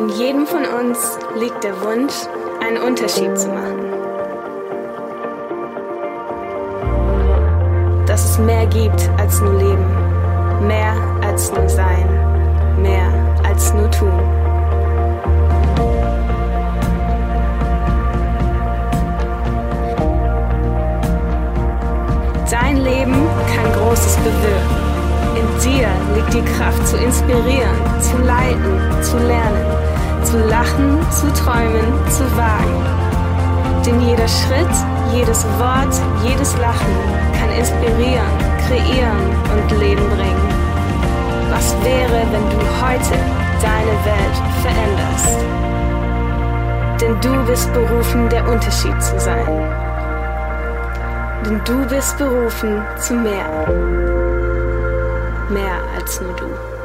In jedem von uns liegt der Wunsch, einen Unterschied zu machen. Dass es mehr gibt als nur Leben, mehr als nur Sein, mehr als nur Tun. Dein Leben kann Großes bewirken. In dir liegt die Kraft zu inspirieren, zu leiten, zu lernen, zu lachen, zu träumen, zu wagen. Denn jeder Schritt, jedes Wort, jedes Lachen kann inspirieren, kreieren und Leben bringen. Was wäre, wenn du heute deine Welt veränderst? Denn du bist berufen, der Unterschied zu sein. Denn du bist berufen zu mehr mehr als nur du.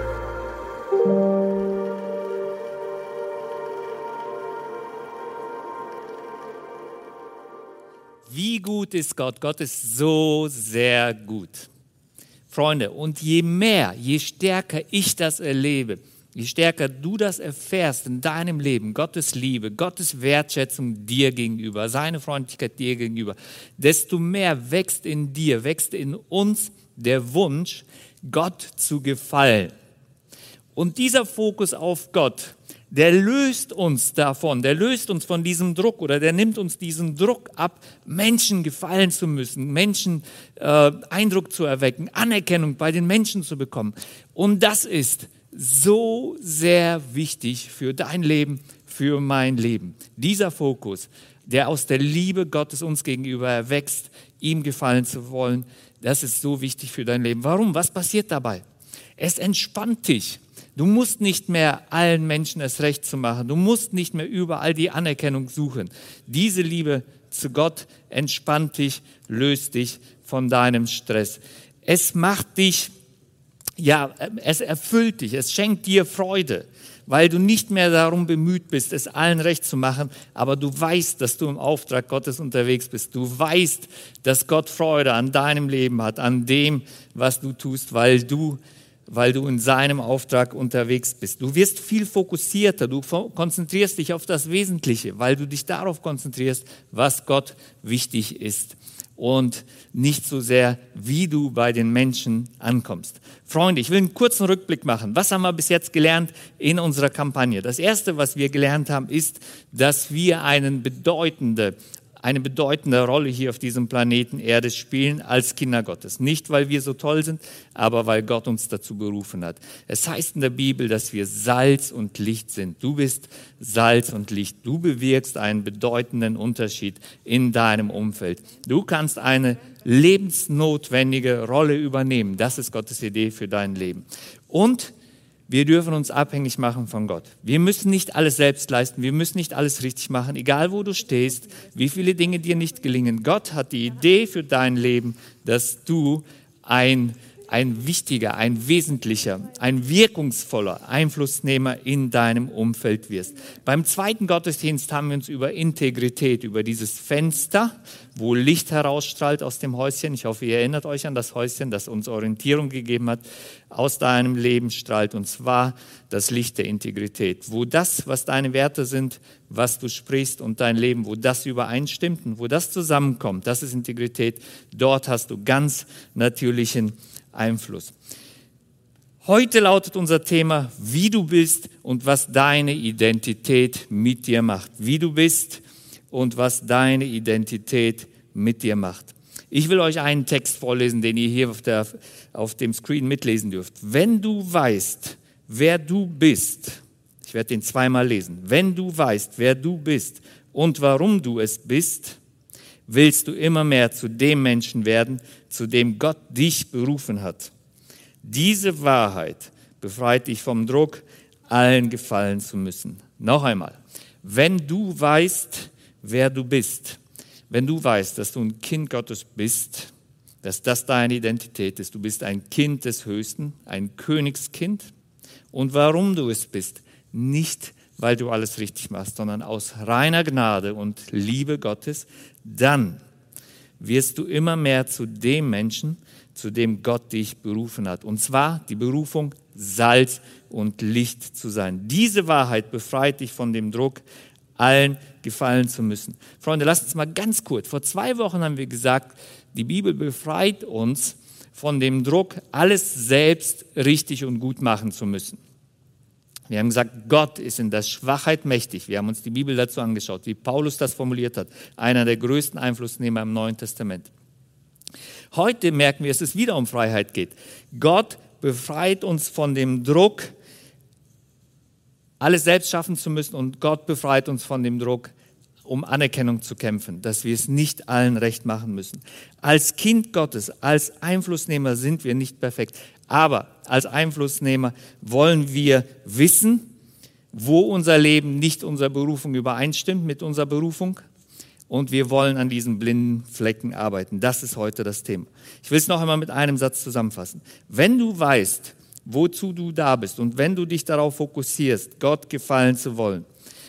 Gut ist Gott? Gott ist so sehr gut. Freunde, und je mehr, je stärker ich das erlebe, je stärker du das erfährst in deinem Leben, Gottes Liebe, Gottes Wertschätzung dir gegenüber, seine Freundlichkeit dir gegenüber, desto mehr wächst in dir, wächst in uns der Wunsch, Gott zu gefallen. Und dieser Fokus auf Gott, der löst uns davon, der löst uns von diesem Druck oder der nimmt uns diesen Druck ab, Menschen gefallen zu müssen, Menschen äh, Eindruck zu erwecken, Anerkennung bei den Menschen zu bekommen. Und das ist so sehr wichtig für dein Leben, für mein Leben. Dieser Fokus, der aus der Liebe Gottes uns gegenüber erwächst, ihm gefallen zu wollen, das ist so wichtig für dein Leben. Warum? Was passiert dabei? Es entspannt dich. Du musst nicht mehr allen Menschen es recht zu machen. Du musst nicht mehr überall die Anerkennung suchen. Diese Liebe zu Gott entspannt dich, löst dich von deinem Stress. Es macht dich, ja, es erfüllt dich, es schenkt dir Freude weil du nicht mehr darum bemüht bist, es allen recht zu machen, aber du weißt, dass du im Auftrag Gottes unterwegs bist. Du weißt, dass Gott Freude an deinem Leben hat, an dem, was du tust, weil du weil du in seinem Auftrag unterwegs bist. Du wirst viel fokussierter, du konzentrierst dich auf das Wesentliche, weil du dich darauf konzentrierst, was Gott wichtig ist und nicht so sehr, wie du bei den Menschen ankommst. Freunde, ich will einen kurzen Rückblick machen. Was haben wir bis jetzt gelernt in unserer Kampagne? Das Erste, was wir gelernt haben, ist, dass wir einen bedeutende, eine bedeutende Rolle hier auf diesem Planeten Erde spielen als Kinder Gottes. Nicht, weil wir so toll sind, aber weil Gott uns dazu berufen hat. Es heißt in der Bibel, dass wir Salz und Licht sind. Du bist Salz und Licht. Du bewirkst einen bedeutenden Unterschied in deinem Umfeld. Du kannst eine lebensnotwendige Rolle übernehmen. Das ist Gottes Idee für dein Leben. Und wir dürfen uns abhängig machen von Gott. Wir müssen nicht alles selbst leisten, wir müssen nicht alles richtig machen, egal wo du stehst, wie viele Dinge dir nicht gelingen. Gott hat die Idee für dein Leben, dass du ein ein wichtiger, ein wesentlicher, ein wirkungsvoller Einflussnehmer in deinem Umfeld wirst. Beim zweiten Gottesdienst haben wir uns über Integrität, über dieses Fenster, wo Licht herausstrahlt aus dem Häuschen. Ich hoffe, ihr erinnert euch an das Häuschen, das uns Orientierung gegeben hat, aus deinem Leben strahlt. Und zwar das Licht der Integrität, wo das, was deine Werte sind, was du sprichst und dein Leben, wo das übereinstimmt und wo das zusammenkommt, das ist Integrität. Dort hast du ganz natürlichen Einfluss. Heute lautet unser Thema, wie du bist und was deine Identität mit dir macht. Wie du bist und was deine Identität mit dir macht. Ich will euch einen Text vorlesen, den ihr hier auf, der, auf dem Screen mitlesen dürft. Wenn du weißt, wer du bist, ich werde den zweimal lesen. Wenn du weißt, wer du bist und warum du es bist, willst du immer mehr zu dem Menschen werden, zu dem Gott dich berufen hat. Diese Wahrheit befreit dich vom Druck, allen gefallen zu müssen. Noch einmal, wenn du weißt, wer du bist, wenn du weißt, dass du ein Kind Gottes bist, dass das deine Identität ist, du bist ein Kind des Höchsten, ein Königskind und warum du es bist, nicht weil du alles richtig machst, sondern aus reiner Gnade und Liebe Gottes, dann wirst du immer mehr zu dem Menschen, zu dem Gott dich berufen hat. Und zwar die Berufung, Salz und Licht zu sein. Diese Wahrheit befreit dich von dem Druck, allen gefallen zu müssen. Freunde, lasst uns mal ganz kurz. Vor zwei Wochen haben wir gesagt, die Bibel befreit uns von dem Druck, alles selbst richtig und gut machen zu müssen. Wir haben gesagt, Gott ist in der Schwachheit mächtig. Wir haben uns die Bibel dazu angeschaut, wie Paulus das formuliert hat, einer der größten Einflussnehmer im Neuen Testament. Heute merken wir, dass es wieder um Freiheit geht. Gott befreit uns von dem Druck, alles selbst schaffen zu müssen und Gott befreit uns von dem Druck, um Anerkennung zu kämpfen, dass wir es nicht allen recht machen müssen. Als Kind Gottes, als Einflussnehmer sind wir nicht perfekt, aber als Einflussnehmer wollen wir wissen, wo unser Leben nicht unserer Berufung übereinstimmt mit unserer Berufung. Und wir wollen an diesen blinden Flecken arbeiten. Das ist heute das Thema. Ich will es noch einmal mit einem Satz zusammenfassen. Wenn du weißt, wozu du da bist und wenn du dich darauf fokussierst, Gott gefallen zu wollen,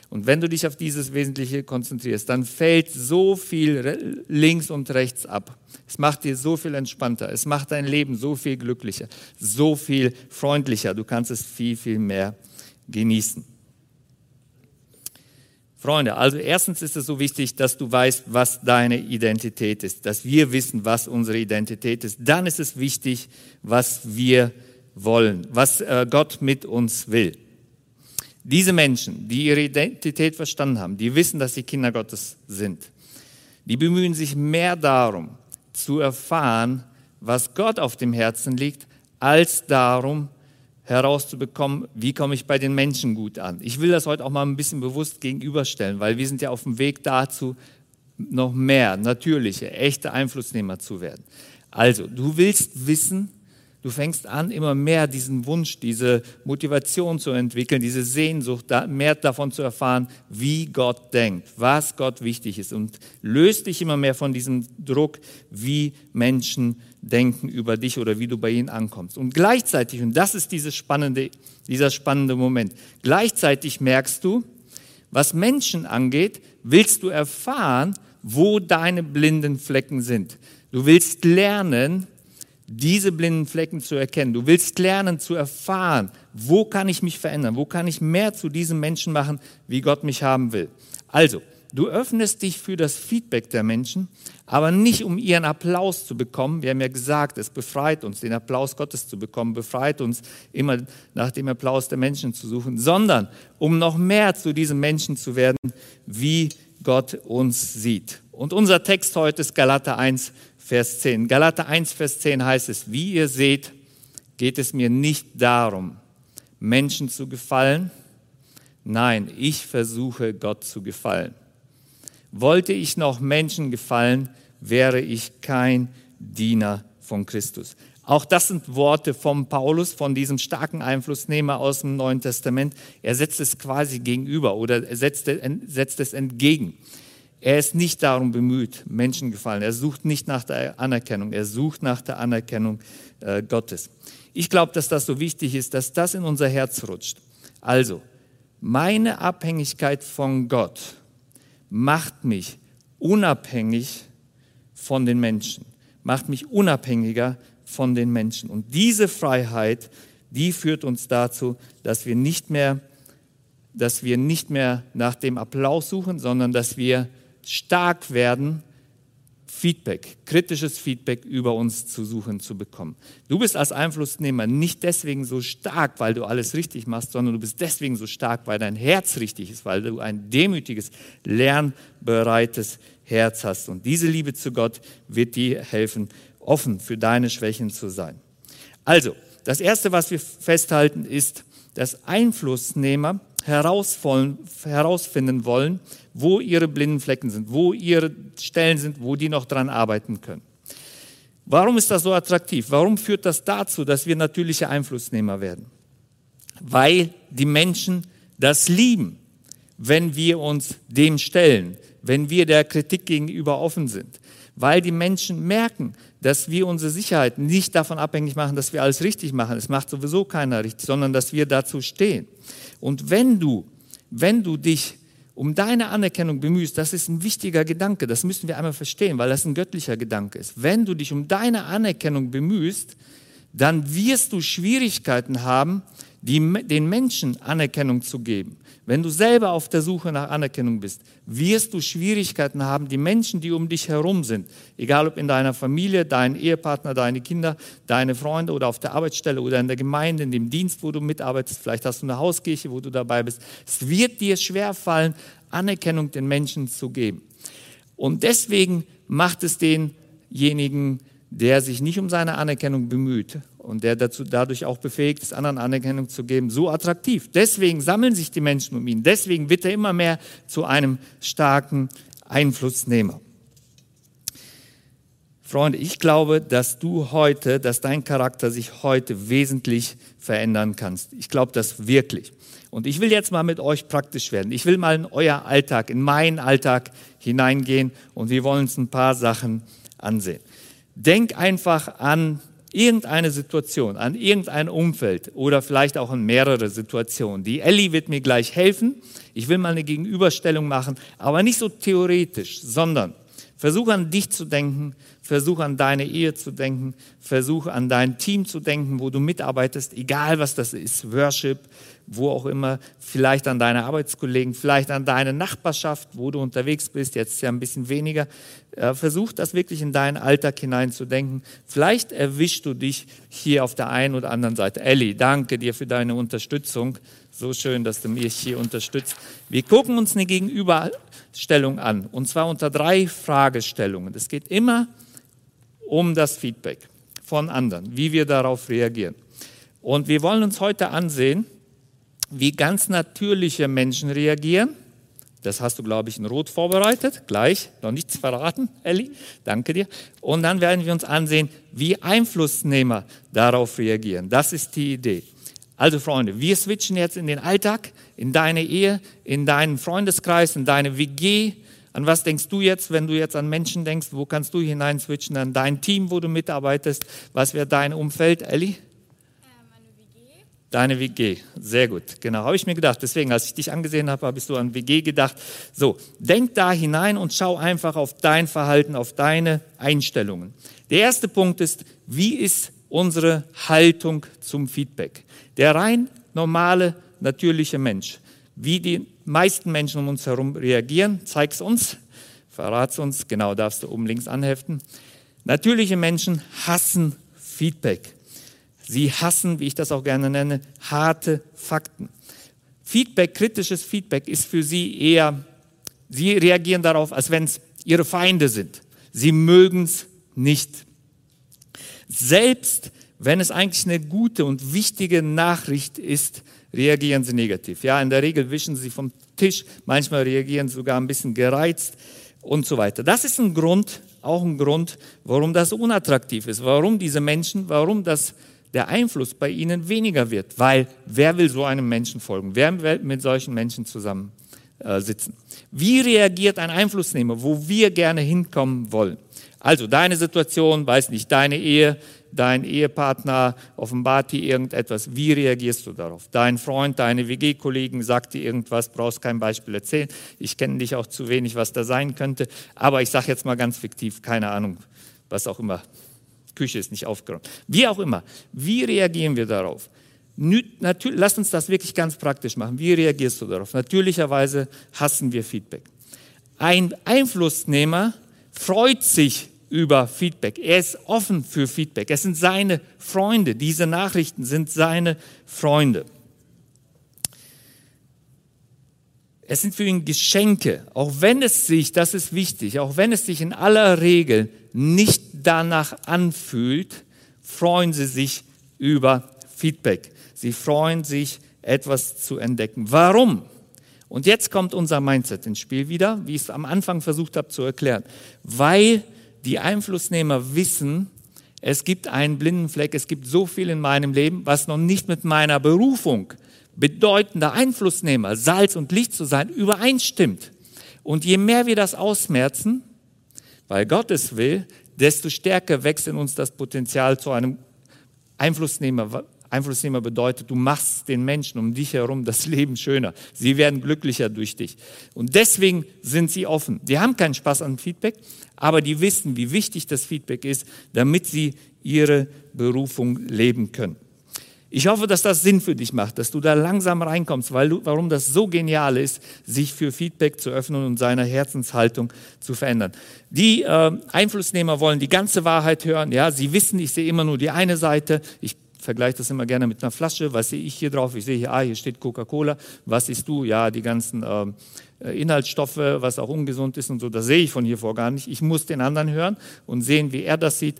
und wenn du dich auf dieses Wesentliche konzentrierst, dann fällt so viel links und rechts ab. Es macht dir so viel entspannter. Es macht dein Leben so viel glücklicher, so viel freundlicher. Du kannst es viel, viel mehr genießen. Freunde, also erstens ist es so wichtig, dass du weißt, was deine Identität ist, dass wir wissen, was unsere Identität ist. Dann ist es wichtig, was wir wollen, was äh, Gott mit uns will. Diese Menschen, die ihre Identität verstanden haben, die wissen, dass sie Kinder Gottes sind, die bemühen sich mehr darum, zu erfahren, was Gott auf dem Herzen liegt, als darum herauszubekommen, wie komme ich bei den Menschen gut an. Ich will das heute auch mal ein bisschen bewusst gegenüberstellen, weil wir sind ja auf dem Weg dazu, noch mehr natürliche, echte Einflussnehmer zu werden. Also, du willst wissen, Du fängst an, immer mehr diesen Wunsch, diese Motivation zu entwickeln, diese Sehnsucht, mehr davon zu erfahren, wie Gott denkt, was Gott wichtig ist und löst dich immer mehr von diesem Druck, wie Menschen denken über dich oder wie du bei ihnen ankommst. Und gleichzeitig, und das ist dieses spannende, dieser spannende Moment, gleichzeitig merkst du, was Menschen angeht, willst du erfahren, wo deine blinden Flecken sind. Du willst lernen, diese blinden Flecken zu erkennen. Du willst lernen zu erfahren, wo kann ich mich verändern, wo kann ich mehr zu diesem Menschen machen, wie Gott mich haben will. Also, du öffnest dich für das Feedback der Menschen, aber nicht um ihren Applaus zu bekommen. Wir haben ja gesagt, es befreit uns, den Applaus Gottes zu bekommen, befreit uns immer nach dem Applaus der Menschen zu suchen, sondern um noch mehr zu diesem Menschen zu werden, wie Gott uns sieht. Und unser Text heute ist Galater 1, Vers 10. Galater 1, Vers 10 heißt es, wie ihr seht, geht es mir nicht darum, Menschen zu gefallen. Nein, ich versuche Gott zu gefallen. Wollte ich noch Menschen gefallen, wäre ich kein Diener von Christus. Auch das sind Worte von Paulus, von diesem starken Einflussnehmer aus dem Neuen Testament. Er setzt es quasi gegenüber oder setzt, setzt es entgegen. Er ist nicht darum bemüht, Menschen gefallen. Er sucht nicht nach der Anerkennung. Er sucht nach der Anerkennung äh, Gottes. Ich glaube, dass das so wichtig ist, dass das in unser Herz rutscht. Also, meine Abhängigkeit von Gott macht mich unabhängig von den Menschen, macht mich unabhängiger von den Menschen. Und diese Freiheit, die führt uns dazu, dass wir nicht mehr, dass wir nicht mehr nach dem Applaus suchen, sondern dass wir stark werden, Feedback, kritisches Feedback über uns zu suchen, zu bekommen. Du bist als Einflussnehmer nicht deswegen so stark, weil du alles richtig machst, sondern du bist deswegen so stark, weil dein Herz richtig ist, weil du ein demütiges, lernbereites Herz hast. Und diese Liebe zu Gott wird dir helfen, offen für deine Schwächen zu sein. Also, das Erste, was wir festhalten, ist, dass Einflussnehmer herausfinden wollen, wo ihre blinden Flecken sind, wo ihre Stellen sind, wo die noch dran arbeiten können. Warum ist das so attraktiv? Warum führt das dazu, dass wir natürliche Einflussnehmer werden? Weil die Menschen das lieben, wenn wir uns dem stellen, wenn wir der Kritik gegenüber offen sind. Weil die Menschen merken, dass wir unsere Sicherheit nicht davon abhängig machen, dass wir alles richtig machen. Es macht sowieso keiner richtig, sondern dass wir dazu stehen. Und wenn du, wenn du dich um deine Anerkennung bemühst, das ist ein wichtiger Gedanke, das müssen wir einmal verstehen, weil das ein göttlicher Gedanke ist. Wenn du dich um deine Anerkennung bemühst, dann wirst du Schwierigkeiten haben, die, den Menschen Anerkennung zu geben. Wenn du selber auf der Suche nach Anerkennung bist, wirst du Schwierigkeiten haben, die Menschen, die um dich herum sind, egal ob in deiner Familie, dein Ehepartner, deine Kinder, deine Freunde oder auf der Arbeitsstelle oder in der Gemeinde, in dem Dienst, wo du mitarbeitest, vielleicht hast du eine Hauskirche, wo du dabei bist. Es wird dir schwerfallen, Anerkennung den Menschen zu geben. Und deswegen macht es denjenigen, der sich nicht um seine Anerkennung bemüht und der dazu, dadurch auch befähigt ist, anderen Anerkennung zu geben, so attraktiv. Deswegen sammeln sich die Menschen um ihn. Deswegen wird er immer mehr zu einem starken Einflussnehmer. Freunde, ich glaube, dass du heute, dass dein Charakter sich heute wesentlich verändern kannst. Ich glaube das wirklich. Und ich will jetzt mal mit euch praktisch werden. Ich will mal in euer Alltag, in meinen Alltag hineingehen und wir wollen uns ein paar Sachen ansehen. Denk einfach an irgendeine Situation, an irgendein Umfeld oder vielleicht auch an mehrere Situationen. Die Ellie wird mir gleich helfen. Ich will mal eine Gegenüberstellung machen, aber nicht so theoretisch, sondern versuche an dich zu denken, versuche an deine Ehe zu denken, versuche an dein Team zu denken, wo du mitarbeitest, egal was das ist, Worship, wo auch immer, vielleicht an deine Arbeitskollegen, vielleicht an deine Nachbarschaft, wo du unterwegs bist, jetzt ja ein bisschen weniger. Äh, versuch das wirklich in deinen Alltag hineinzudenken. Vielleicht erwischst du dich hier auf der einen oder anderen Seite. Elli, danke dir für deine Unterstützung. So schön, dass du mich hier unterstützt. Wir gucken uns eine Gegenüberstellung an, und zwar unter drei Fragestellungen. Es geht immer um das Feedback von anderen, wie wir darauf reagieren. Und wir wollen uns heute ansehen, wie ganz natürliche Menschen reagieren. Das hast du, glaube ich, in Rot vorbereitet. Gleich, noch nichts verraten, Elli. Danke dir. Und dann werden wir uns ansehen, wie Einflussnehmer darauf reagieren. Das ist die Idee. Also Freunde, wir switchen jetzt in den Alltag, in deine Ehe, in deinen Freundeskreis, in deine WG. An was denkst du jetzt, wenn du jetzt an Menschen denkst? Wo kannst du hinein switchen? An dein Team, wo du mitarbeitest? Was wäre dein Umfeld, Elli? Deine WG, sehr gut. Genau, habe ich mir gedacht. Deswegen, als ich dich angesehen habe, habe ich so an WG gedacht. So, denk da hinein und schau einfach auf dein Verhalten, auf deine Einstellungen. Der erste Punkt ist, wie ist unsere Haltung zum Feedback? Der rein normale, natürliche Mensch. Wie die meisten Menschen um uns herum reagieren, zeig's uns, verrat's uns, genau darfst du oben links anheften. Natürliche Menschen hassen Feedback. Sie hassen, wie ich das auch gerne nenne, harte Fakten. Feedback, kritisches Feedback ist für sie eher, sie reagieren darauf, als wenn es ihre Feinde sind. Sie mögen es nicht. Selbst wenn es eigentlich eine gute und wichtige Nachricht ist, reagieren sie negativ. Ja, in der Regel wischen sie vom Tisch, manchmal reagieren sie sogar ein bisschen gereizt und so weiter. Das ist ein Grund, auch ein Grund, warum das unattraktiv ist, warum diese Menschen, warum das der Einfluss bei ihnen weniger wird, weil wer will so einem Menschen folgen? Wer will mit solchen Menschen zusammen äh, sitzen? Wie reagiert ein Einflussnehmer, wo wir gerne hinkommen wollen? Also deine Situation, weiß nicht, deine Ehe, dein Ehepartner offenbart dir irgendetwas. Wie reagierst du darauf? Dein Freund, deine WG-Kollegen sagt dir irgendwas, brauchst kein Beispiel erzählen. Ich kenne dich auch zu wenig, was da sein könnte. Aber ich sage jetzt mal ganz fiktiv, keine Ahnung, was auch immer Küche ist nicht aufgeräumt. Wie auch immer. Wie reagieren wir darauf? Natürlich, lass uns das wirklich ganz praktisch machen. Wie reagierst du darauf? Natürlicherweise hassen wir Feedback. Ein Einflussnehmer freut sich über Feedback. Er ist offen für Feedback. Es sind seine Freunde. Diese Nachrichten sind seine Freunde. Es sind für ihn Geschenke, auch wenn es sich, das ist wichtig, auch wenn es sich in aller Regel nicht danach anfühlt, freuen sie sich über Feedback. Sie freuen sich, etwas zu entdecken. Warum? Und jetzt kommt unser Mindset ins Spiel wieder, wie ich es am Anfang versucht habe zu erklären. Weil die Einflussnehmer wissen, es gibt einen blinden Fleck, es gibt so viel in meinem Leben, was noch nicht mit meiner Berufung bedeutender Einflussnehmer, Salz und Licht zu sein, übereinstimmt. Und je mehr wir das ausmerzen, weil Gott es will, desto stärker wächst in uns das Potenzial zu einem Einflussnehmer, Einflussnehmer bedeutet, du machst den Menschen um dich herum das Leben schöner. Sie werden glücklicher durch dich. Und deswegen sind sie offen. Die haben keinen Spaß an Feedback, aber die wissen, wie wichtig das Feedback ist, damit sie ihre Berufung leben können. Ich hoffe, dass das Sinn für dich macht, dass du da langsam reinkommst, weil du, warum das so genial ist, sich für Feedback zu öffnen und seine Herzenshaltung zu verändern. Die äh, Einflussnehmer wollen die ganze Wahrheit hören. Ja, sie wissen, ich sehe immer nur die eine Seite. Ich vergleiche das immer gerne mit einer Flasche. Was sehe ich hier drauf? Ich sehe hier, ah, hier steht Coca-Cola. Was siehst du? Ja, die ganzen äh, äh, Inhaltsstoffe, was auch ungesund ist und so, das sehe ich von hier vor gar nicht. Ich muss den anderen hören und sehen, wie er das sieht.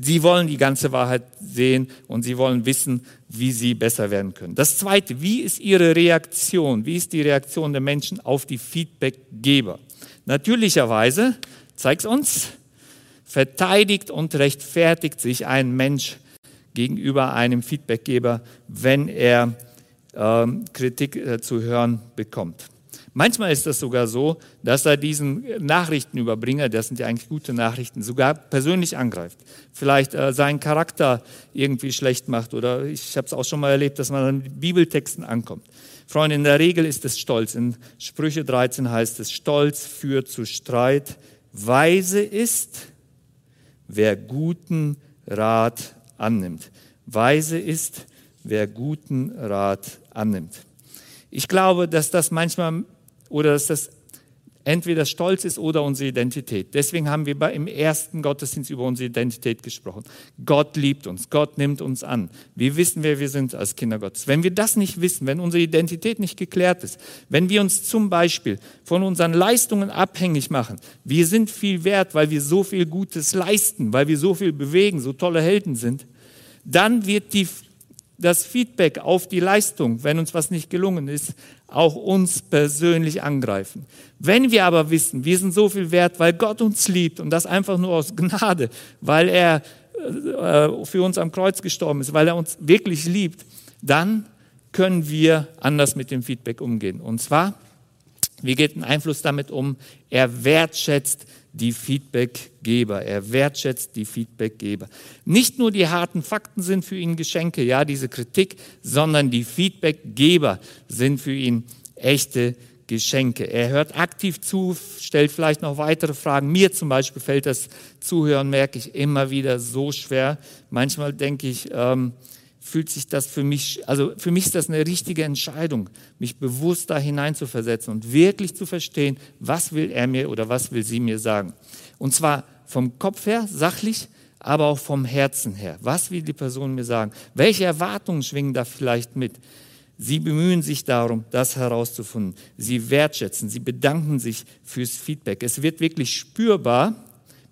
Sie wollen die ganze Wahrheit sehen und sie wollen wissen, wie sie besser werden können. Das Zweite, wie ist Ihre Reaktion? Wie ist die Reaktion der Menschen auf die Feedbackgeber? Natürlicherweise, zeigt uns, verteidigt und rechtfertigt sich ein Mensch gegenüber einem Feedbackgeber, wenn er ähm, Kritik äh, zu hören bekommt. Manchmal ist das sogar so, dass er diesen Nachrichtenüberbringer, das sind ja eigentlich gute Nachrichten, sogar persönlich angreift. Vielleicht äh, seinen Charakter irgendwie schlecht macht oder ich habe es auch schon mal erlebt, dass man an Bibeltexten ankommt. Freunde, in der Regel ist es Stolz. In Sprüche 13 heißt es, Stolz führt zu Streit. Weise ist, wer guten Rat annimmt. Weise ist, wer guten Rat annimmt. Ich glaube, dass das manchmal oder dass das entweder Stolz ist oder unsere Identität. Deswegen haben wir im ersten Gottesdienst über unsere Identität gesprochen. Gott liebt uns, Gott nimmt uns an. Wir wissen, wer wir sind als Kinder Gottes. Wenn wir das nicht wissen, wenn unsere Identität nicht geklärt ist, wenn wir uns zum Beispiel von unseren Leistungen abhängig machen, wir sind viel wert, weil wir so viel Gutes leisten, weil wir so viel bewegen, so tolle Helden sind, dann wird die das Feedback auf die Leistung, wenn uns was nicht gelungen ist, auch uns persönlich angreifen. Wenn wir aber wissen, wir sind so viel wert, weil Gott uns liebt und das einfach nur aus Gnade, weil er äh, für uns am Kreuz gestorben ist, weil er uns wirklich liebt, dann können wir anders mit dem Feedback umgehen. Und zwar, wie geht ein Einfluss damit um? Er wertschätzt die Feedbackgeber. Er wertschätzt die Feedbackgeber. Nicht nur die harten Fakten sind für ihn Geschenke, ja, diese Kritik, sondern die Feedbackgeber sind für ihn echte Geschenke. Er hört aktiv zu, stellt vielleicht noch weitere Fragen. Mir zum Beispiel fällt das Zuhören, merke ich immer wieder so schwer. Manchmal denke ich, ähm, fühlt sich das für mich, also für mich ist das eine richtige Entscheidung, mich bewusst da hineinzuversetzen und wirklich zu verstehen, was will er mir oder was will sie mir sagen. Und zwar vom Kopf her, sachlich, aber auch vom Herzen her. Was will die Person mir sagen? Welche Erwartungen schwingen da vielleicht mit? Sie bemühen sich darum, das herauszufinden. Sie wertschätzen, sie bedanken sich fürs Feedback. Es wird wirklich spürbar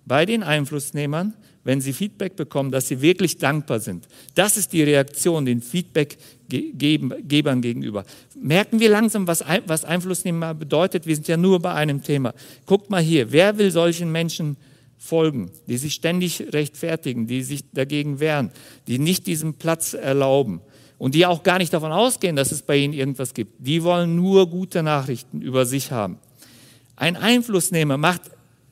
bei den Einflussnehmern, wenn sie Feedback bekommen, dass sie wirklich dankbar sind. Das ist die Reaktion den Feedbackgebern gegenüber. Merken wir langsam, was, was Einflussnehmer bedeutet? Wir sind ja nur bei einem Thema. Guckt mal hier, wer will solchen Menschen folgen, die sich ständig rechtfertigen, die sich dagegen wehren, die nicht diesen Platz erlauben und die auch gar nicht davon ausgehen, dass es bei ihnen irgendwas gibt. Die wollen nur gute Nachrichten über sich haben. Ein Einflussnehmer macht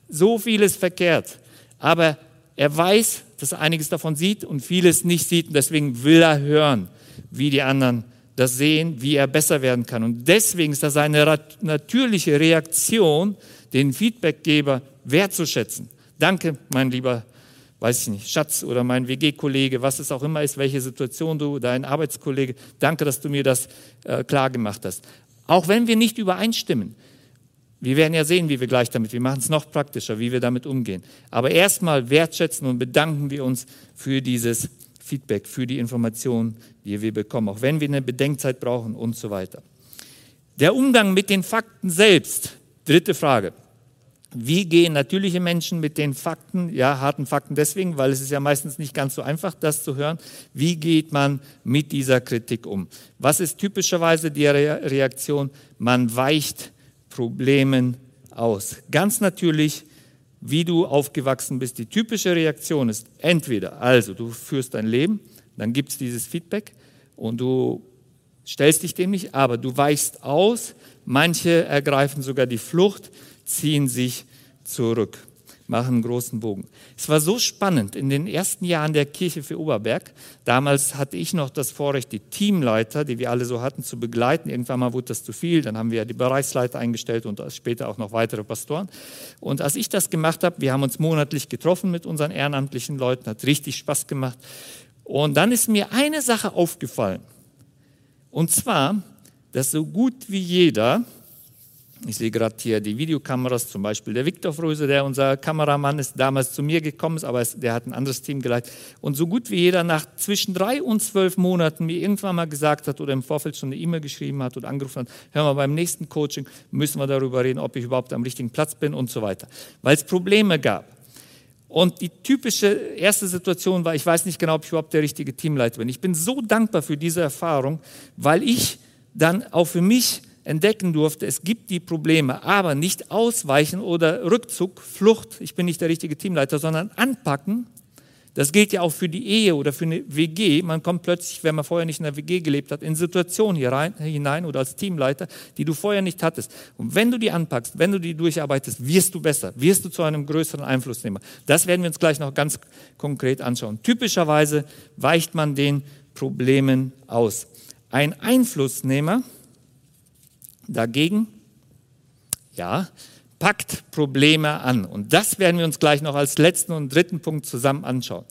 so vieles verkehrt, aber er weiß, dass er einiges davon sieht und vieles nicht sieht und deswegen will er hören, wie die anderen das sehen, wie er besser werden kann. Und deswegen ist das eine natürliche Reaktion, den Feedbackgeber wertzuschätzen. Danke, mein lieber, weiß ich nicht, Schatz oder mein WG-Kollege, was es auch immer ist, welche Situation du, dein Arbeitskollege, danke, dass du mir das äh, klar gemacht hast. Auch wenn wir nicht übereinstimmen, wir werden ja sehen, wie wir gleich damit, wir machen es noch praktischer, wie wir damit umgehen. Aber erstmal wertschätzen und bedanken wir uns für dieses Feedback, für die Informationen, die wir bekommen, auch wenn wir eine Bedenkzeit brauchen und so weiter. Der Umgang mit den Fakten selbst, dritte Frage. Wie gehen natürliche Menschen mit den Fakten, ja, harten Fakten deswegen, weil es ist ja meistens nicht ganz so einfach, das zu hören. Wie geht man mit dieser Kritik um? Was ist typischerweise die Reaktion? Man weicht Problemen aus. Ganz natürlich, wie du aufgewachsen bist. Die typische Reaktion ist entweder, also du führst dein Leben, dann gibt es dieses Feedback und du stellst dich dem nicht, aber du weichst aus. Manche ergreifen sogar die Flucht, ziehen sich zurück. Machen einen großen Bogen. Es war so spannend in den ersten Jahren der Kirche für Oberberg. Damals hatte ich noch das Vorrecht, die Teamleiter, die wir alle so hatten, zu begleiten. Irgendwann mal wurde das zu viel. Dann haben wir die Bereichsleiter eingestellt und später auch noch weitere Pastoren. Und als ich das gemacht habe, wir haben uns monatlich getroffen mit unseren ehrenamtlichen Leuten, hat richtig Spaß gemacht. Und dann ist mir eine Sache aufgefallen. Und zwar, dass so gut wie jeder ich sehe gerade hier die Videokameras, zum Beispiel der Viktor Fröse, der unser Kameramann ist, damals zu mir gekommen ist, aber der hat ein anderes Team geleitet. Und so gut wie jeder nach zwischen drei und zwölf Monaten mir irgendwann mal gesagt hat oder im Vorfeld schon eine E-Mail geschrieben hat oder angerufen hat, hör mal, beim nächsten Coaching müssen wir darüber reden, ob ich überhaupt am richtigen Platz bin und so weiter. Weil es Probleme gab. Und die typische erste Situation war, ich weiß nicht genau, ob ich überhaupt der richtige Teamleiter bin. Ich bin so dankbar für diese Erfahrung, weil ich dann auch für mich entdecken durfte, es gibt die Probleme, aber nicht ausweichen oder Rückzug, Flucht, ich bin nicht der richtige Teamleiter, sondern anpacken. Das gilt ja auch für die Ehe oder für eine WG. Man kommt plötzlich, wenn man vorher nicht in einer WG gelebt hat, in Situationen hier rein, hinein oder als Teamleiter, die du vorher nicht hattest. Und wenn du die anpackst, wenn du die durcharbeitest, wirst du besser, wirst du zu einem größeren Einflussnehmer. Das werden wir uns gleich noch ganz konkret anschauen. Typischerweise weicht man den Problemen aus. Ein Einflussnehmer, dagegen, ja, packt Probleme an. Und das werden wir uns gleich noch als letzten und dritten Punkt zusammen anschauen.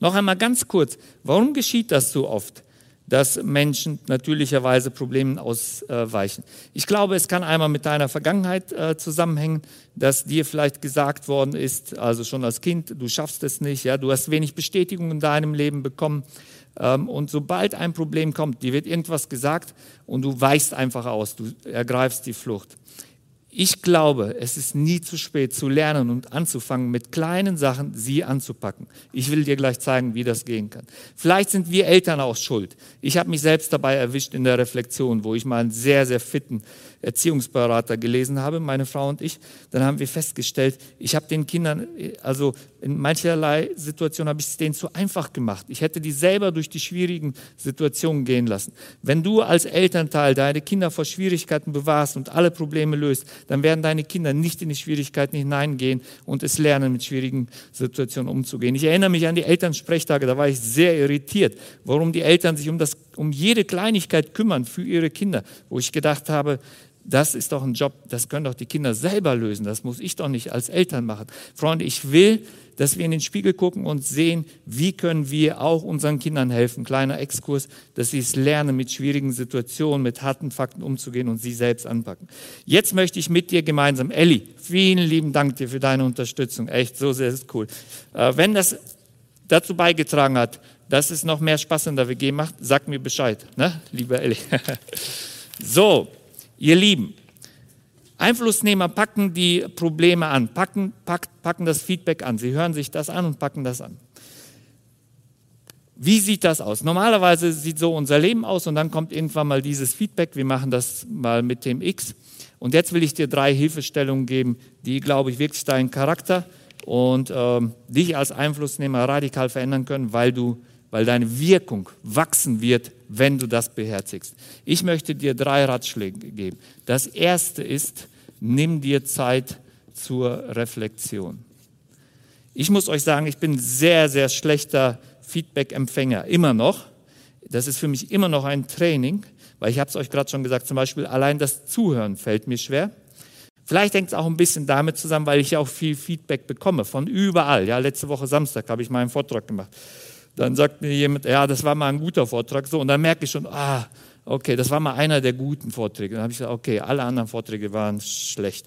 Noch einmal ganz kurz, warum geschieht das so oft? dass Menschen natürlicherweise Problemen ausweichen. Ich glaube, es kann einmal mit deiner Vergangenheit äh, zusammenhängen, dass dir vielleicht gesagt worden ist, also schon als Kind, du schaffst es nicht, ja, du hast wenig Bestätigung in deinem Leben bekommen, und sobald ein Problem kommt, dir wird irgendwas gesagt und du weichst einfach aus, du ergreifst die Flucht. Ich glaube, es ist nie zu spät zu lernen und anzufangen, mit kleinen Sachen sie anzupacken. Ich will dir gleich zeigen, wie das gehen kann. Vielleicht sind wir Eltern auch schuld. Ich habe mich selbst dabei erwischt in der Reflexion, wo ich mal einen sehr, sehr fitten Erziehungsberater gelesen habe, meine Frau und ich, dann haben wir festgestellt, ich habe den Kindern, also in mancherlei Situationen habe ich es denen zu einfach gemacht. Ich hätte die selber durch die schwierigen Situationen gehen lassen. Wenn du als Elternteil deine Kinder vor Schwierigkeiten bewahrst und alle Probleme löst, dann werden deine Kinder nicht in die Schwierigkeiten hineingehen und es lernen, mit schwierigen Situationen umzugehen. Ich erinnere mich an die Elternsprechtage, da war ich sehr irritiert, warum die Eltern sich um, das, um jede Kleinigkeit kümmern für ihre Kinder, wo ich gedacht habe, das ist doch ein Job, das können doch die Kinder selber lösen. Das muss ich doch nicht als Eltern machen. Freunde, ich will, dass wir in den Spiegel gucken und sehen, wie können wir auch unseren Kindern helfen. Kleiner Exkurs, dass sie es lernen, mit schwierigen Situationen, mit harten Fakten umzugehen und sie selbst anpacken. Jetzt möchte ich mit dir gemeinsam, Elli, vielen lieben Dank dir für deine Unterstützung. Echt, so sehr ist cool. Äh, wenn das dazu beigetragen hat, dass es noch mehr Spaß in der WG macht, sag mir Bescheid, ne, lieber Elli. so. Ihr Lieben, Einflussnehmer packen die Probleme an, packen, pack, packen das Feedback an. Sie hören sich das an und packen das an. Wie sieht das aus? Normalerweise sieht so unser Leben aus und dann kommt irgendwann mal dieses Feedback. Wir machen das mal mit dem X. Und jetzt will ich dir drei Hilfestellungen geben, die, glaube ich, wirklich deinen Charakter und äh, dich als Einflussnehmer radikal verändern können, weil du weil deine Wirkung wachsen wird, wenn du das beherzigst. Ich möchte dir drei Ratschläge geben. Das erste ist, nimm dir Zeit zur Reflexion. Ich muss euch sagen, ich bin sehr, sehr schlechter Feedback-Empfänger, immer noch. Das ist für mich immer noch ein Training, weil ich habe es euch gerade schon gesagt, zum Beispiel allein das Zuhören fällt mir schwer. Vielleicht hängt es auch ein bisschen damit zusammen, weil ich ja auch viel Feedback bekomme, von überall. Ja, letzte Woche Samstag habe ich meinen Vortrag gemacht dann sagt mir jemand, ja, das war mal ein guter Vortrag. So, und dann merke ich schon, ah, okay, das war mal einer der guten Vorträge. Dann habe ich gesagt, okay, alle anderen Vorträge waren schlecht.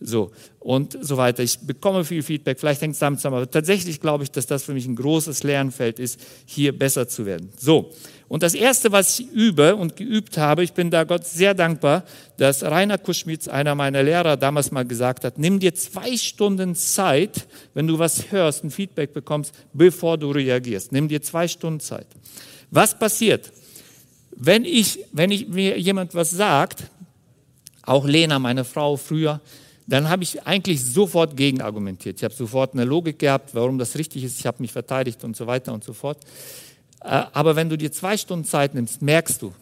So, und so weiter. Ich bekomme viel Feedback, vielleicht hängt es damit zusammen, aber tatsächlich glaube ich, dass das für mich ein großes Lernfeld ist, hier besser zu werden. So, und das Erste, was ich übe und geübt habe, ich bin da Gott sehr dankbar, dass Rainer Kuschmitz, einer meiner Lehrer, damals mal gesagt hat, nimm dir zwei Stunden Zeit, wenn du was hörst, ein Feedback bekommst, bevor du reagierst. Nimm dir zwei Stunden Zeit. Was passiert? Wenn ich, wenn ich mir jemand was sagt, auch Lena, meine Frau früher, dann habe ich eigentlich sofort gegenargumentiert. Ich habe sofort eine Logik gehabt, warum das richtig ist. Ich habe mich verteidigt und so weiter und so fort. Äh, aber wenn du dir zwei Stunden Zeit nimmst, merkst du,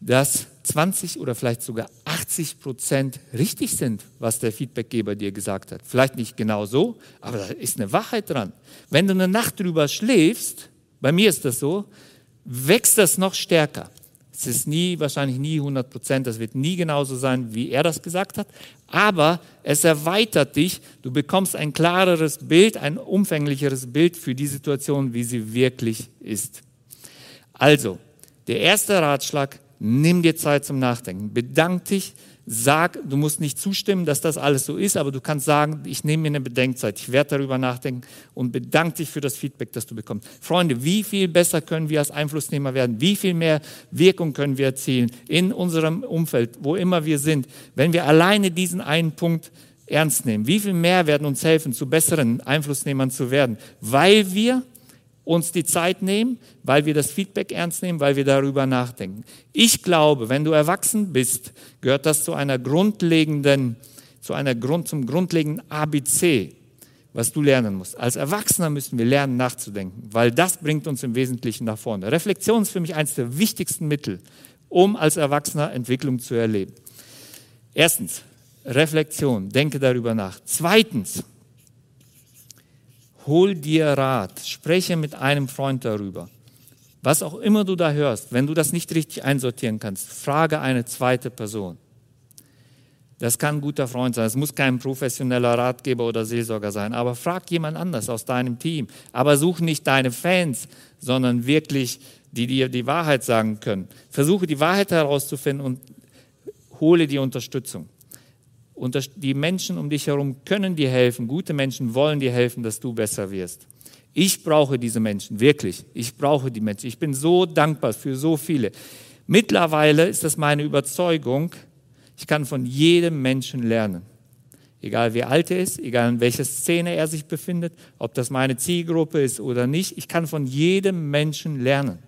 dass 20 oder vielleicht sogar 80 Prozent richtig sind, was der Feedbackgeber dir gesagt hat. Vielleicht nicht genau so, aber da ist eine Wahrheit dran. Wenn du eine Nacht drüber schläfst, bei mir ist das so, wächst das noch stärker. Es ist nie, wahrscheinlich nie 100 Prozent, das wird nie genauso sein, wie er das gesagt hat, aber es erweitert dich, du bekommst ein klareres Bild, ein umfänglicheres Bild für die Situation, wie sie wirklich ist. Also, der erste Ratschlag, nimm dir Zeit zum Nachdenken. Bedank dich, sag, du musst nicht zustimmen, dass das alles so ist, aber du kannst sagen, ich nehme mir eine Bedenkzeit, ich werde darüber nachdenken und bedank dich für das Feedback, das du bekommst. Freunde, wie viel besser können wir als Einflussnehmer werden? Wie viel mehr Wirkung können wir erzielen in unserem Umfeld, wo immer wir sind, wenn wir alleine diesen einen Punkt ernst nehmen? Wie viel mehr werden uns helfen, zu besseren Einflussnehmern zu werden? Weil wir uns die Zeit nehmen, weil wir das Feedback ernst nehmen, weil wir darüber nachdenken. Ich glaube, wenn du erwachsen bist, gehört das zu einer grundlegenden, zu einer Grund, zum grundlegenden ABC, was du lernen musst. Als Erwachsener müssen wir lernen, nachzudenken, weil das bringt uns im Wesentlichen nach vorne. Reflexion ist für mich eines der wichtigsten Mittel, um als Erwachsener Entwicklung zu erleben. Erstens, Reflexion, denke darüber nach. Zweitens, hol dir Rat, spreche mit einem Freund darüber. Was auch immer du da hörst, wenn du das nicht richtig einsortieren kannst, frage eine zweite Person. Das kann ein guter Freund sein, es muss kein professioneller Ratgeber oder Seelsorger sein, aber frag jemand anders aus deinem Team. Aber such nicht deine Fans, sondern wirklich, die dir die Wahrheit sagen können. Versuche die Wahrheit herauszufinden und hole die Unterstützung. Und die Menschen um dich herum können dir helfen. Gute Menschen wollen dir helfen, dass du besser wirst. Ich brauche diese Menschen, wirklich. Ich brauche die Menschen. Ich bin so dankbar für so viele. Mittlerweile ist das meine Überzeugung, ich kann von jedem Menschen lernen. Egal wie alt er ist, egal in welcher Szene er sich befindet, ob das meine Zielgruppe ist oder nicht, ich kann von jedem Menschen lernen.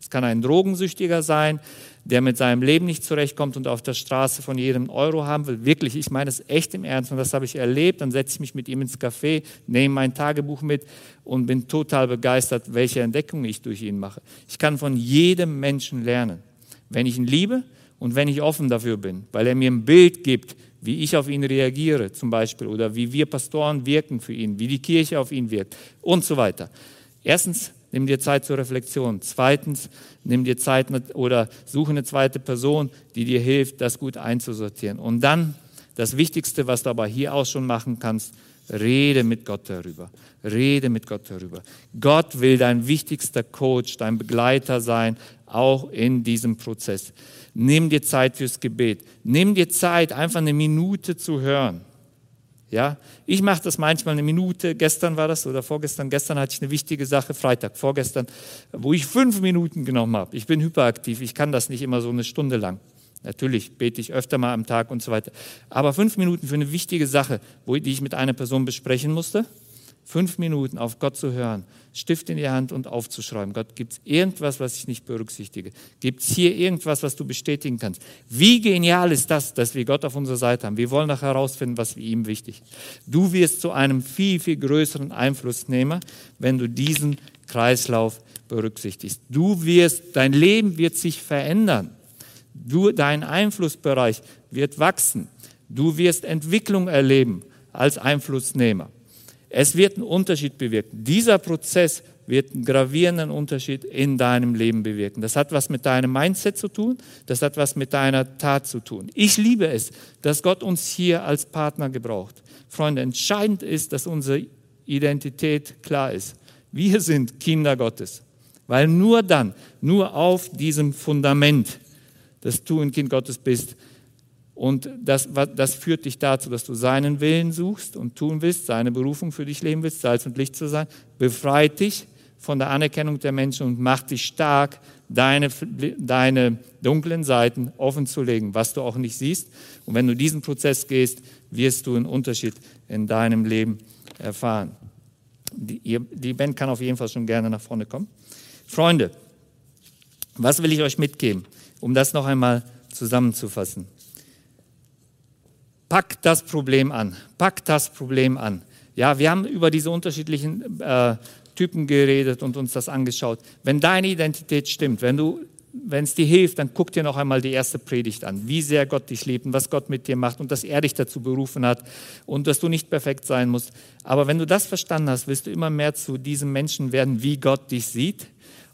Es kann ein Drogensüchtiger sein, der mit seinem Leben nicht zurechtkommt und auf der Straße von jedem Euro haben will. Wirklich, ich meine es echt im Ernst und das habe ich erlebt. Dann setze ich mich mit ihm ins Café, nehme mein Tagebuch mit und bin total begeistert, welche Entdeckungen ich durch ihn mache. Ich kann von jedem Menschen lernen, wenn ich ihn liebe und wenn ich offen dafür bin, weil er mir ein Bild gibt, wie ich auf ihn reagiere zum Beispiel oder wie wir Pastoren wirken für ihn, wie die Kirche auf ihn wirkt und so weiter. Erstens, nimm dir Zeit zur Reflexion. Zweitens, nimm dir Zeit oder suche eine zweite Person, die dir hilft, das gut einzusortieren. Und dann das Wichtigste, was du aber hier auch schon machen kannst, rede mit Gott darüber. Rede mit Gott darüber. Gott will dein wichtigster Coach, dein Begleiter sein, auch in diesem Prozess. Nimm dir Zeit fürs Gebet. Nimm dir Zeit, einfach eine Minute zu hören. Ja, ich mache das manchmal eine Minute. Gestern war das oder vorgestern. Gestern hatte ich eine wichtige Sache, Freitag, vorgestern, wo ich fünf Minuten genommen habe. Ich bin hyperaktiv. Ich kann das nicht immer so eine Stunde lang. Natürlich bete ich öfter mal am Tag und so weiter. Aber fünf Minuten für eine wichtige Sache, wo, die ich mit einer Person besprechen musste. Fünf Minuten auf Gott zu hören Stift in die Hand und aufzuschreiben. Gott, gibt es irgendwas, was ich nicht berücksichtige? Gibt es hier irgendwas, was du bestätigen kannst? Wie genial ist das, dass wir Gott auf unserer Seite haben? Wir wollen nach herausfinden, was ihm wichtig ist. Du wirst zu einem viel, viel größeren Einflussnehmer, wenn du diesen Kreislauf berücksichtigst. Du wirst, dein Leben wird sich verändern. Du, dein Einflussbereich wird wachsen. Du wirst Entwicklung erleben als Einflussnehmer. Es wird einen Unterschied bewirken. Dieser Prozess wird einen gravierenden Unterschied in deinem Leben bewirken. Das hat was mit deinem Mindset zu tun, das hat was mit deiner Tat zu tun. Ich liebe es, dass Gott uns hier als Partner gebraucht. Freunde, entscheidend ist, dass unsere Identität klar ist. Wir sind Kinder Gottes, weil nur dann, nur auf diesem Fundament, dass du ein Kind Gottes bist, und das, das führt dich dazu, dass du seinen Willen suchst und tun willst, seine Berufung für dich leben willst, Salz und Licht zu sein. Befreit dich von der Anerkennung der Menschen und macht dich stark, deine, deine dunklen Seiten offen zu legen, was du auch nicht siehst. Und wenn du diesen Prozess gehst, wirst du einen Unterschied in deinem Leben erfahren. Die, die Band kann auf jeden Fall schon gerne nach vorne kommen. Freunde, was will ich euch mitgeben, um das noch einmal zusammenzufassen? Pack das Problem an. Pack das Problem an. Ja, wir haben über diese unterschiedlichen äh, Typen geredet und uns das angeschaut. Wenn deine Identität stimmt, wenn du wenn es dir hilft, dann guck dir noch einmal die erste Predigt an, wie sehr Gott dich liebt und was Gott mit dir macht und dass er dich dazu berufen hat und dass du nicht perfekt sein musst. Aber wenn du das verstanden hast, wirst du immer mehr zu diesem Menschen werden, wie Gott dich sieht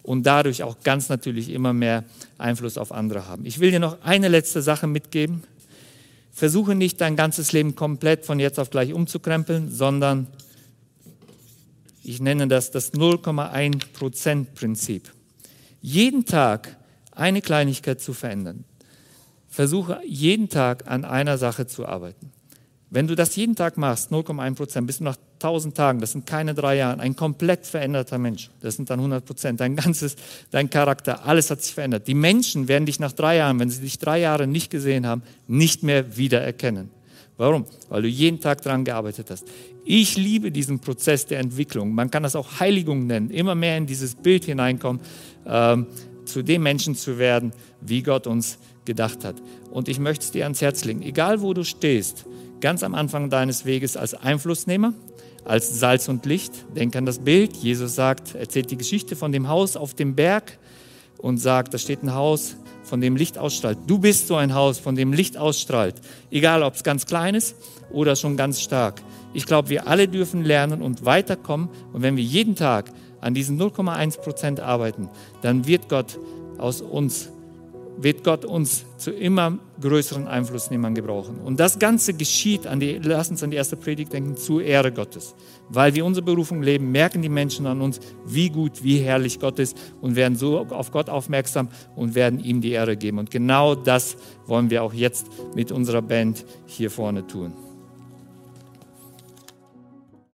und dadurch auch ganz natürlich immer mehr Einfluss auf andere haben. Ich will dir noch eine letzte Sache mitgeben. Versuche nicht dein ganzes Leben komplett von jetzt auf gleich umzukrempeln, sondern ich nenne das das 0,1% Prinzip. Jeden Tag eine Kleinigkeit zu verändern. Versuche jeden Tag an einer Sache zu arbeiten. Wenn du das jeden Tag machst, 0,1 Prozent, bist du nach 1000 Tagen, das sind keine drei Jahre, ein komplett veränderter Mensch. Das sind dann 100 Prozent. Dein ganzes, dein Charakter, alles hat sich verändert. Die Menschen werden dich nach drei Jahren, wenn sie dich drei Jahre nicht gesehen haben, nicht mehr wiedererkennen. Warum? Weil du jeden Tag daran gearbeitet hast. Ich liebe diesen Prozess der Entwicklung. Man kann das auch Heiligung nennen. Immer mehr in dieses Bild hineinkommen, ähm, zu dem Menschen zu werden, wie Gott uns gedacht hat. Und ich möchte es dir ans Herz legen, egal wo du stehst, ganz am Anfang deines Weges als Einflussnehmer, als Salz und Licht. Denk an das Bild. Jesus sagt, erzählt die Geschichte von dem Haus auf dem Berg und sagt, da steht ein Haus, von dem Licht ausstrahlt. Du bist so ein Haus, von dem Licht ausstrahlt. Egal, ob es ganz klein ist oder schon ganz stark. Ich glaube, wir alle dürfen lernen und weiterkommen. Und wenn wir jeden Tag an diesen 0,1 Prozent arbeiten, dann wird Gott aus uns wird Gott uns zu immer größeren Einflussnehmern gebrauchen. Und das Ganze geschieht, an die, lass uns an die erste Predigt denken, zur Ehre Gottes. Weil wir unsere Berufung leben, merken die Menschen an uns, wie gut, wie herrlich Gott ist und werden so auf Gott aufmerksam und werden ihm die Ehre geben. Und genau das wollen wir auch jetzt mit unserer Band hier vorne tun.